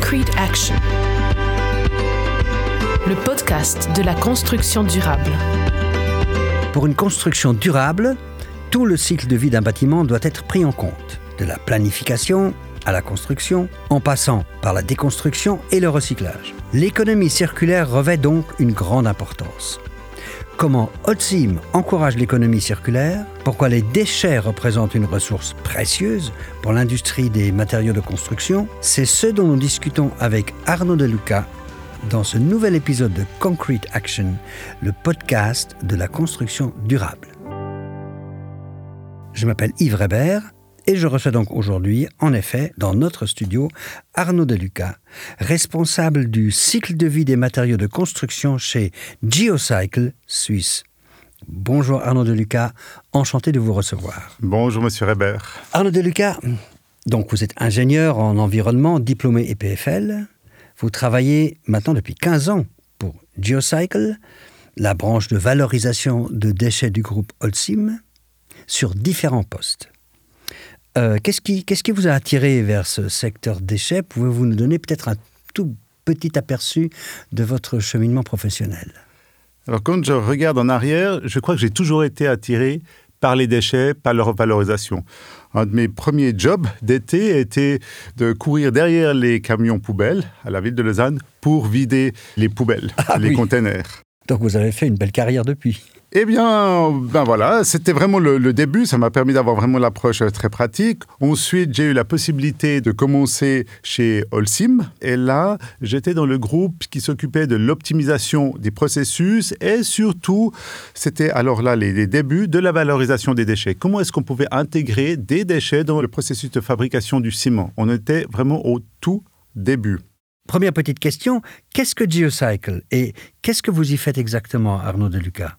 Concrete Action, le podcast de la construction durable. Pour une construction durable, tout le cycle de vie d'un bâtiment doit être pris en compte, de la planification à la construction, en passant par la déconstruction et le recyclage. L'économie circulaire revêt donc une grande importance. Comment Holcim encourage l'économie circulaire, pourquoi les déchets représentent une ressource précieuse pour l'industrie des matériaux de construction, c'est ce dont nous discutons avec Arnaud Deluca dans ce nouvel épisode de Concrete Action, le podcast de la construction durable. Je m'appelle Yves Reber et je reçois donc aujourd'hui, en effet, dans notre studio, Arnaud Deluca, responsable du cycle de vie des matériaux de construction chez Geocycle Suisse. Bonjour Arnaud Deluca, enchanté de vous recevoir. Bonjour Monsieur Reber. Arnaud Deluca, donc vous êtes ingénieur en environnement, diplômé EPFL. Vous travaillez maintenant depuis 15 ans pour Geocycle, la branche de valorisation de déchets du groupe Holcim, sur différents postes. Euh, qu'est-ce, qui, qu'est-ce qui vous a attiré vers ce secteur déchets? Pouvez-vous nous donner peut-être un tout petit aperçu de votre cheminement professionnel? Alors quand je regarde en arrière, je crois que j'ai toujours été attiré par les déchets, par leur valorisation. Un de mes premiers jobs d'été était de courir derrière les camions poubelles à la ville de Lausanne pour vider les poubelles, ah, les containers. Donc vous avez fait une belle carrière depuis. Eh bien, ben voilà, c'était vraiment le, début. Ça m'a permis d'avoir vraiment l'approche très pratique. Ensuite, j'ai eu la possibilité de commencer chez Holcim. Et là, j'étais dans le groupe qui s'occupait de l'optimisation des processus et surtout, c'était alors là les, débuts de la valorisation des déchets. Comment est-ce qu'on pouvait intégrer des déchets dans le processus de fabrication du ciment? On était vraiment au tout début. Première petite question, qu'est-ce que Geocycle et qu'est-ce que vous y faites exactement, Arnaud Deluca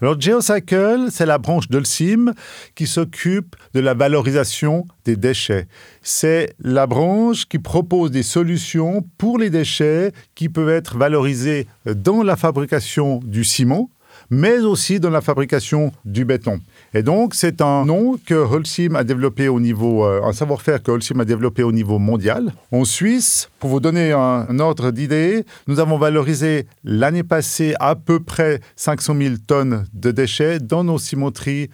alors GeoCycle, c'est la branche d'Olsim qui s'occupe de la valorisation des déchets. C'est la branche qui propose des solutions pour les déchets qui peuvent être valorisés dans la fabrication du ciment, mais aussi dans la fabrication du béton. Et donc, c'est un nom que Holcim a développé au niveau, euh, un savoir-faire que Holcim a développé au niveau mondial. En Suisse, pour vous donner un, ordre d'idée, nous avons valorisé l'année passée à peu près 500 000 tonnes de déchets dans nos cimenteries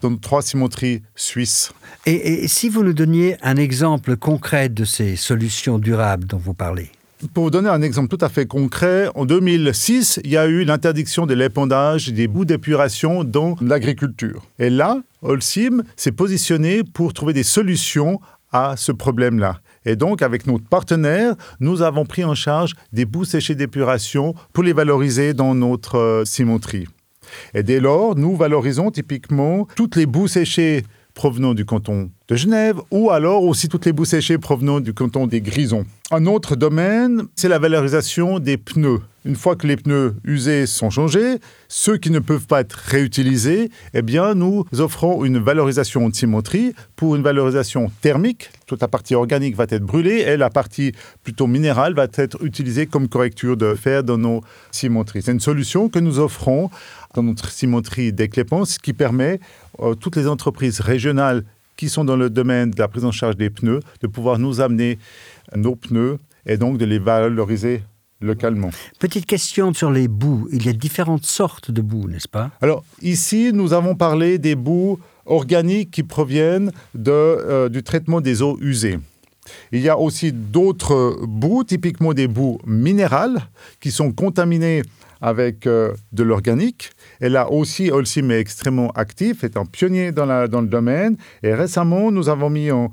dans trois cimenteries suisses. et si vous nous donniez un exemple concret de ces solutions durables dont vous parlez? Pour vous donner un exemple tout à fait concret, en 2006, il y a eu l'interdiction de l'épandage des bouts d'épuration dans l'agriculture. Et là, Holcim s'est positionné pour trouver des solutions à ce problème-là. Et donc, avec notre partenaire, nous avons pris en charge des bouts séchés d'épuration pour les valoriser dans notre euh, cimenterie. Et dès lors, nous valorisons typiquement toutes les bouts séchées provenant du canton de Genève ou alors aussi toutes les boues séchées provenant du canton des Grisons. Un autre domaine, c'est la valorisation des pneus. Une fois que les pneus usés sont changés, ceux qui ne peuvent pas être réutilisés, eh bien, nous offrons une valorisation de cimenterie pour une valorisation thermique. Toute la partie organique va être brûlée et la partie plutôt minérale va être utilisée comme correcture de fer dans nos cimenteries. C'est une solution que nous offrons dans notre cimenterie ce qui permet toutes les entreprises régionales qui sont dans le domaine de la prise en charge des pneus de pouvoir nous amener nos pneus et donc de les valoriser localement. Petite question sur les boues. Il y a différentes sortes de boues, n'est-ce pas? Alors ici, nous avons parlé des boues organiques qui proviennent de, euh, du traitement des eaux usées. Il y a aussi d'autres boues, typiquement des boues minérales, qui sont contaminées avec euh, de l'organique. Et là aussi, Holcim est extrêmement actif, est un pionnier dans, le domaine. Et récemment, nous avons mis en,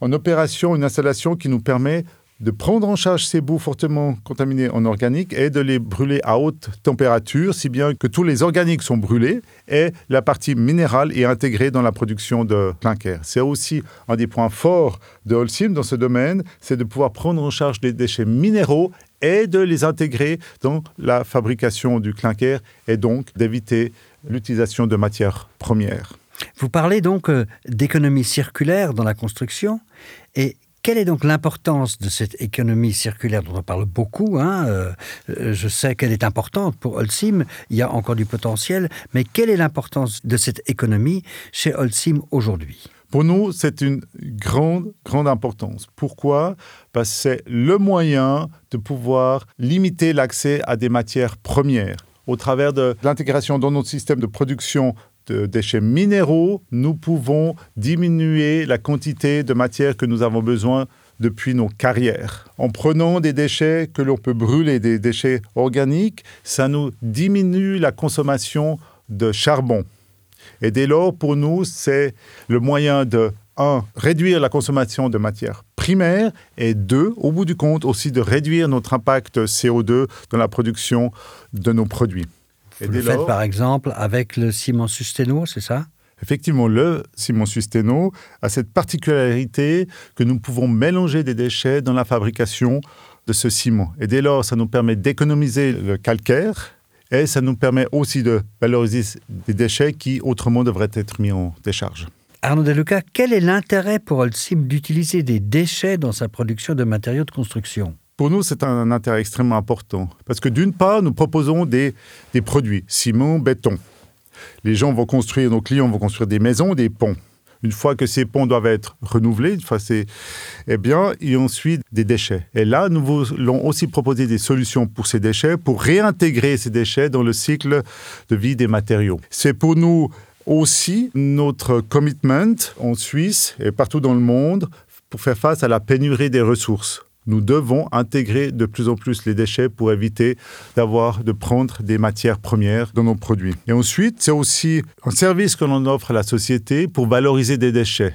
opération une installation qui nous permet de prendre en charge ces bouts fortement contaminés en organique et de les brûler à haute température, si bien que tous les organiques sont brûlés et la partie minérale est intégrée dans la production de clinker. C'est aussi un des points forts de Holcim dans ce domaine, c'est de pouvoir prendre en charge des déchets minéraux et de les intégrer dans la fabrication du clinker et donc d'éviter l'utilisation de matières premières. Vous parlez donc euh, d'économie circulaire dans la construction et quelle est donc l'importance de cette économie circulaire dont on parle beaucoup hein, euh, euh, Je sais qu'elle est importante pour Holcim, il y a encore du potentiel, mais quelle est l'importance de cette économie chez Holcim aujourd'hui? Pour nous, c'est une grande, grande importance. Pourquoi? Parce que c'est le moyen de pouvoir limiter l'accès à des matières premières. Au travers de l'intégration dans notre système de production de déchets minéraux, nous pouvons diminuer la quantité de matière que nous avons besoin depuis nos carrières. En prenant des déchets que l'on peut brûler, des déchets organiques, ça nous diminue la consommation de charbon. Et dès lors, pour nous, c'est le moyen de, un, réduire la consommation de matières primaires et deux, au bout du compte, aussi de réduire notre impact CO2 dans la production de nos produits. Et Vous le faites par exemple avec le ciment Susteno, c'est ça? Effectivement, le ciment Susteno a cette particularité que nous pouvons mélanger des déchets dans la fabrication de ce ciment. Et dès lors, ça nous permet d'économiser le calcaire et ça nous permet aussi de valoriser des déchets qui autrement devraient être mis en décharge. Arnaud Deluca, quel est l'intérêt pour Holcim d'utiliser des déchets dans sa production de matériaux de construction? Pour nous, c'est un intérêt extrêmement important. Parce que d'une part, nous proposons des, des produits, ciment, béton. Les gens vont construire, nos clients vont construire des maisons, des ponts. Une fois que ces ponts doivent être renouvelés, fois eh bien, a ensuite des déchets. Et là, nous voulons aussi proposer des solutions pour ces déchets, pour réintégrer ces déchets dans le cycle de vie des matériaux. C'est pour nous aussi notre commitment en Suisse et partout dans le monde pour faire face à la pénurie des ressources nous devons intégrer de plus en plus les déchets pour éviter d'avoir de prendre des matières premières dans nos produits. Et ensuite, c'est aussi un service que l'on offre à la société pour valoriser des déchets.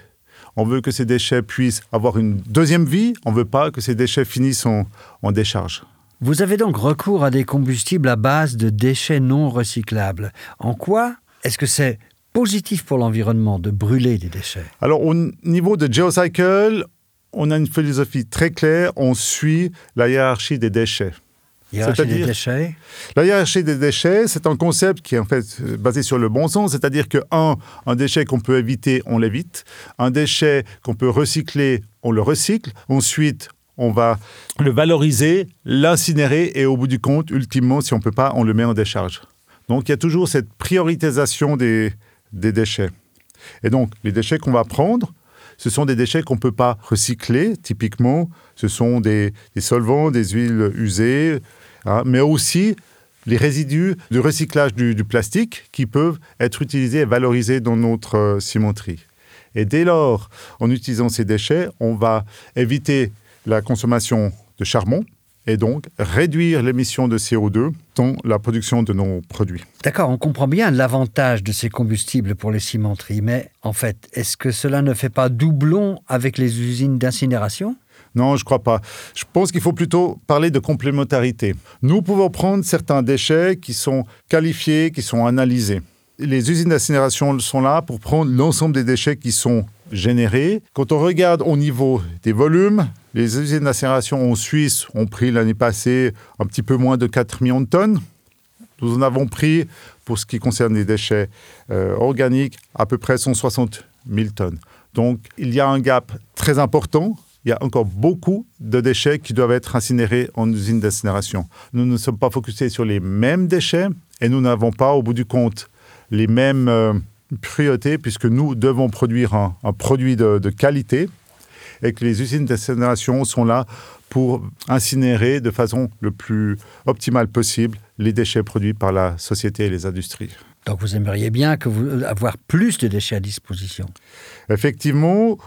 On veut que ces déchets puissent avoir une deuxième vie, on ne veut pas que ces déchets finissent en, en décharge. Vous avez donc recours à des combustibles à base de déchets non recyclables. En quoi est-ce que c'est positif pour l'environnement de brûler des déchets? Alors au niveau de Geocycle, on a une philosophie très claire, on suit la hiérarchie des déchets. Hiérarchie des déchets La hiérarchie des déchets, c'est un concept qui est en fait basé sur le bon sens, c'est-à-dire que, un, un déchet qu'on peut éviter, on l'évite. Un déchet qu'on peut recycler, on le recycle. Ensuite, on va le valoriser, l'incinérer et au bout du compte, ultimement, si on ne peut pas, on le met en décharge. Donc il y a toujours cette prioritisation des, des déchets. Et donc, les déchets qu'on va prendre, ce sont des déchets qu'on ne peut pas recycler, typiquement. Ce sont des, solvants, des huiles usées, hein, mais aussi les résidus de recyclage du, plastique qui peuvent être utilisés et valorisés dans notre euh, cimenterie. Et dès lors, en utilisant ces déchets, on va éviter la consommation de charbon, et donc réduire l'émission de CO2 dans la production de nos produits. D'accord, on comprend bien l'avantage de ces combustibles pour les cimenteries, mais en fait, est-ce que cela ne fait pas doublon avec les usines d'incinération? Non, je ne crois pas. Je pense qu'il faut plutôt parler de complémentarité. Nous pouvons prendre certains déchets qui sont qualifiés, qui sont analysés. Les usines d'incinération sont là pour prendre l'ensemble des déchets qui sont générés. Quand on regarde au niveau des volumes, les usines d'incinération en Suisse ont pris l'année passée un petit peu moins de 4 millions de tonnes. Nous en avons pris, pour ce qui concerne les déchets euh, organiques, à peu près 160 000 tonnes. Donc il y a un gap très important. Il y a encore beaucoup de déchets qui doivent être incinérés en usine d'incinération. Nous ne sommes pas focusés sur les mêmes déchets et nous n'avons pas, au bout du compte, les mêmes euh, priorités puisque nous devons produire un, produit de, de qualité et que les usines d'incinération sont là pour incinérer de façon le plus optimale possible les déchets produits par la société et les industries. Donc vous aimeriez bien que vous, avoir plus de déchets à disposition? Effectivement,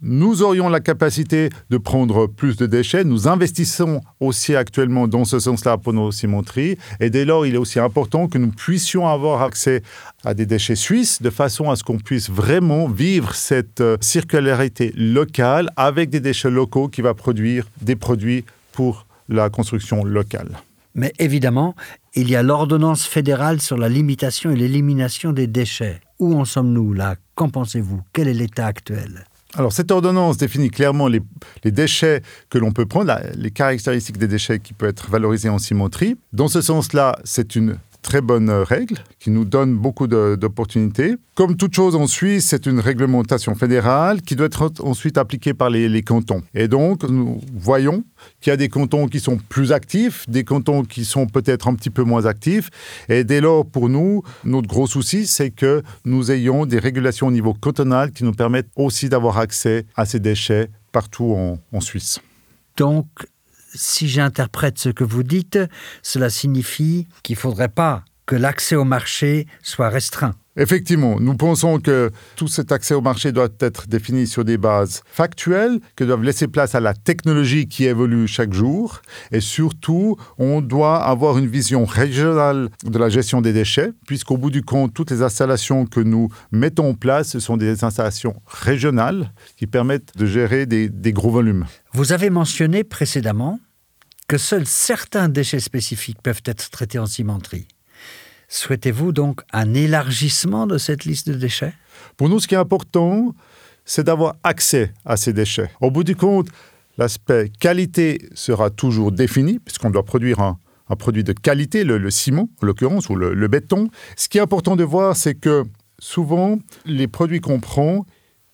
nous aurions la capacité de prendre plus de déchets. Nous investissons aussi actuellement dans ce sens-là pour nos cimenteries. Et dès lors, il est aussi important que nous puissions avoir accès à des déchets suisses de façon à ce qu'on puisse vraiment vivre cette euh, circularité locale avec des déchets locaux qui va produire des produits pour la construction locale. Mais évidemment, il y a l'ordonnance fédérale sur la limitation et l'élimination des déchets. Où en sommes-nous là? Qu'en pensez-vous? Quel est l'état actuel? Alors, cette ordonnance définit clairement les, déchets que l'on peut prendre, les caractéristiques des déchets qui peuvent être valorisés en cimenterie. Dans ce sens-là, c'est une très bonne règle qui nous donne beaucoup d'opportunités. Comme toute chose en Suisse, c'est une réglementation fédérale qui doit être ensuite appliquée par les, les cantons. Et donc, nous voyons qu'il y a des cantons qui sont plus actifs, des cantons qui sont peut-être un petit peu moins actifs. Et dès lors, pour nous, notre gros souci, c'est que nous ayons des régulations au niveau cantonal qui nous permettent aussi d'avoir accès à ces déchets partout en, en Suisse. Donc, si j'interprète ce que vous dites, cela signifie qu'il ne faudrait pas que l'accès au marché soit restreint. Effectivement, nous pensons que tout cet accès au marché doit être défini sur des bases factuelles, que doivent laisser place à la technologie qui évolue chaque jour. Et surtout, on doit avoir une vision régionale de la gestion des déchets, puisqu'au bout du compte, toutes les installations que nous mettons en place, ce sont des installations régionales qui permettent de gérer des, des gros volumes. Vous avez mentionné précédemment que seuls certains déchets spécifiques peuvent être traités en cimenterie. Souhaitez-vous donc un élargissement de cette liste de déchets? Pour nous, ce qui est important, c'est d'avoir accès à ces déchets. Au bout du compte, l'aspect qualité sera toujours défini, puisqu'on doit produire un, produit de qualité, le, ciment en l'occurrence, ou le, le béton. Ce qui est important de voir, c'est que souvent, les produits qu'on prend,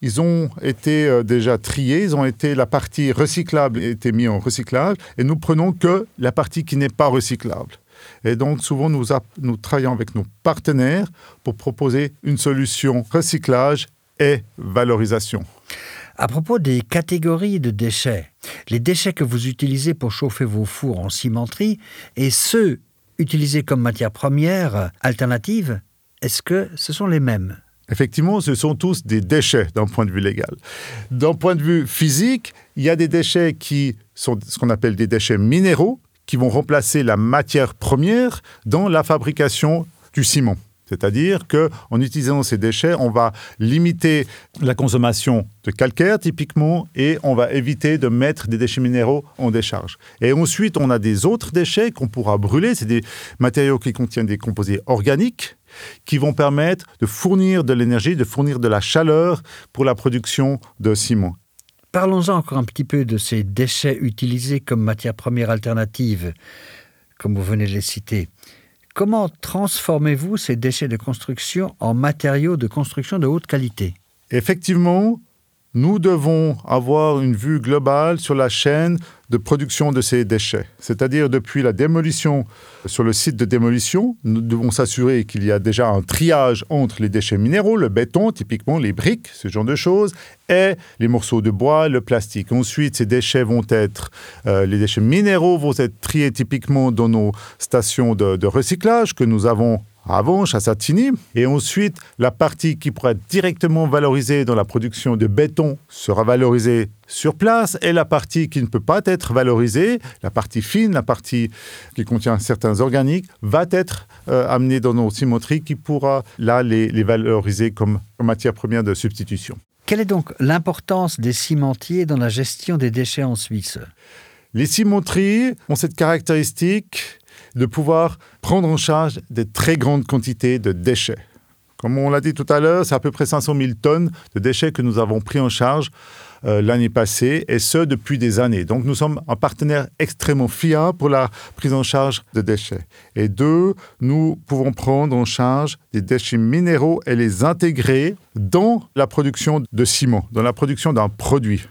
ils ont été euh, déjà triés, ils ont été la partie recyclable a été mise en recyclage, et nous prenons que la partie qui n'est pas recyclable. Et donc, souvent, nous, nous, travaillons avec nos partenaires pour proposer une solution recyclage et valorisation. À propos des catégories de déchets, les déchets que vous utilisez pour chauffer vos fours en cimenterie et ceux utilisés comme matière première alternative, est-ce que ce sont les mêmes? Effectivement, ce sont tous des déchets d'un point de vue légal. D'un point de vue physique, il y a des déchets qui sont ce qu'on appelle des déchets minéraux, qui vont remplacer la matière première dans la fabrication du ciment. C'est-à-dire qu'en utilisant ces déchets, on va limiter la consommation de calcaire typiquement et on va éviter de mettre des déchets minéraux en décharge. Et ensuite, on a des autres déchets qu'on pourra brûler. C'est des matériaux qui contiennent des composés organiques qui vont permettre de fournir de l'énergie, de fournir de la chaleur pour la production de ciment. Parlons-en encore un petit peu de ces déchets utilisés comme matière première alternative, comme vous venez de les citer. Comment transformez-vous ces déchets de construction en matériaux de construction de haute qualité? Effectivement, nous devons avoir une vue globale sur la chaîne de production de ces déchets. C'est-à-dire depuis la démolition sur le site de démolition, nous devons s'assurer qu'il y a déjà un triage entre les déchets minéraux, le béton, typiquement les briques, ce genre de choses, et les morceaux de bois, le plastique. Ensuite, ces déchets vont être, euh, les déchets minéraux vont être triés typiquement dans nos stations de, de recyclage que nous avons avant à Satini. Et ensuite, la partie qui pourra être directement valorisée dans la production de béton sera valorisée sur place et la partie qui ne peut pas être valorisée, la partie fine, la partie qui contient certains organiques, va être euh, amenée dans nos cimenteries qui pourra là les, les valoriser comme, comme matière première de substitution. Quelle est donc l'importance des cimentiers dans la gestion des déchets en Suisse? Les cimenteries ont cette caractéristique de pouvoir prendre en charge des très grandes quantités de déchets. Comme on l'a dit tout à l'heure, c'est à peu près 500 000 tonnes de déchets que nous avons pris en charge euh, l'année passée, et ce depuis des années. Donc nous sommes un partenaire extrêmement fiable pour la prise en charge de déchets. Et deux, nous pouvons prendre en charge des déchets minéraux et les intégrer dans la production de ciment, dans la production d'un produit.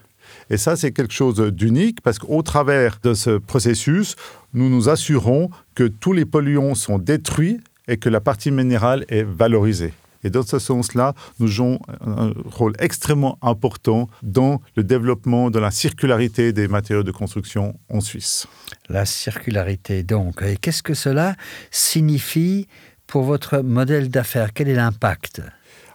Et ça, c'est quelque chose d'unique parce qu'au travers de ce processus, nous nous assurons que tous les polluants sont détruits et que la partie minérale est valorisée. Et dans ce sens-là, nous jouons un rôle extrêmement important dans le développement de la circularité des matériaux de construction en Suisse. La circularité, donc. Et qu'est-ce que cela signifie pour votre modèle d'affaires? Quel est l'impact?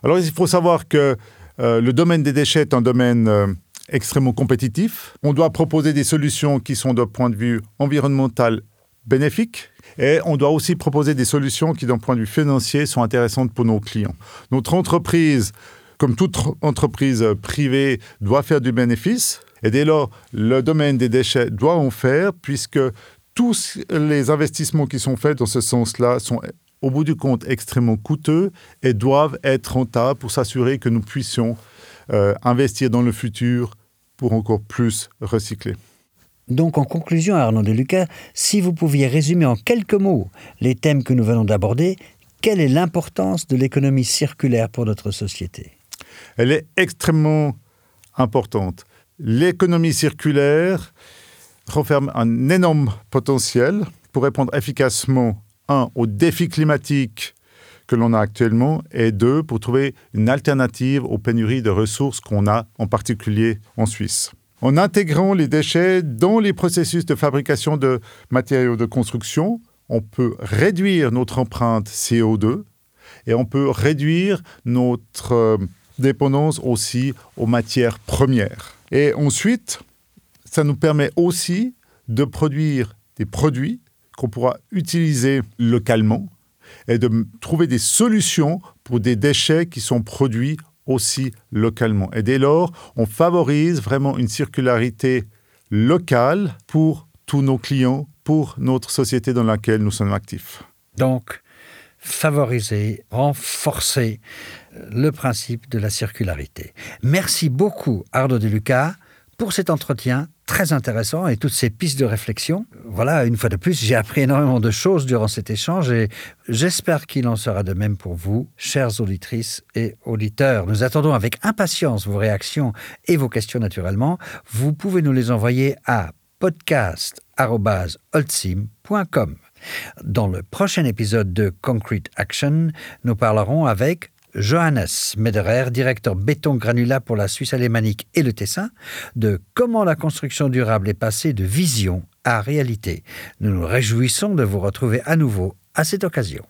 Alors, il faut savoir que euh, le domaine des déchets est un domaine euh, extrêmement compétitif. On doit proposer des solutions qui sont d'un point de vue environnemental bénéfiques et on doit aussi proposer des solutions qui d'un point de vue financier sont intéressantes pour nos clients. Notre entreprise, comme toute entreprise privée, doit faire du bénéfice et dès lors, le domaine des déchets doit en faire puisque tous les investissements qui sont faits dans ce sens-là sont au bout du compte extrêmement coûteux et doivent être rentables pour s'assurer que nous puissions euh, investir dans le futur pour encore plus recycler. Donc en conclusion, Arnaud de Lucas, si vous pouviez résumer en quelques mots les thèmes que nous venons d'aborder, quelle est l'importance de l'économie circulaire pour notre société? Elle est extrêmement importante. L'économie circulaire renferme un énorme potentiel pour répondre efficacement, un, aux défis climatiques que l'on a actuellement, et deux, pour trouver une alternative aux pénuries de ressources qu'on a, en particulier en Suisse. En intégrant les déchets dans les processus de fabrication de matériaux de construction, on peut réduire notre empreinte CO2 et on peut réduire notre euh, dépendance aussi aux matières premières. Et ensuite, ça nous permet aussi de produire des produits qu'on pourra utiliser localement et de trouver des solutions pour des déchets qui sont produits aussi localement. Et dès lors, on favorise vraiment une circularité locale pour tous nos clients, pour notre société dans laquelle nous sommes actifs. Donc, favoriser, renforcer le principe de la circularité. Merci beaucoup, Arnaud Deluca, pour cet entretien très intéressant et toutes ces pistes de réflexion. Voilà, une fois de plus, j'ai appris énormément de choses durant cet échange et j'espère qu'il en sera de même pour vous, chères auditrices et auditeurs. Nous attendons avec impatience vos réactions et vos questions naturellement. Vous pouvez nous les envoyer à podcast.holcim.com. Dans le prochain épisode de Concrete Action, nous parlerons avec Johannes Mederer, directeur béton granulat pour la Suisse alémanique et le Tessin, de comment la construction durable est passée de vision à réalité. Nous nous réjouissons de vous retrouver à nouveau à cette occasion.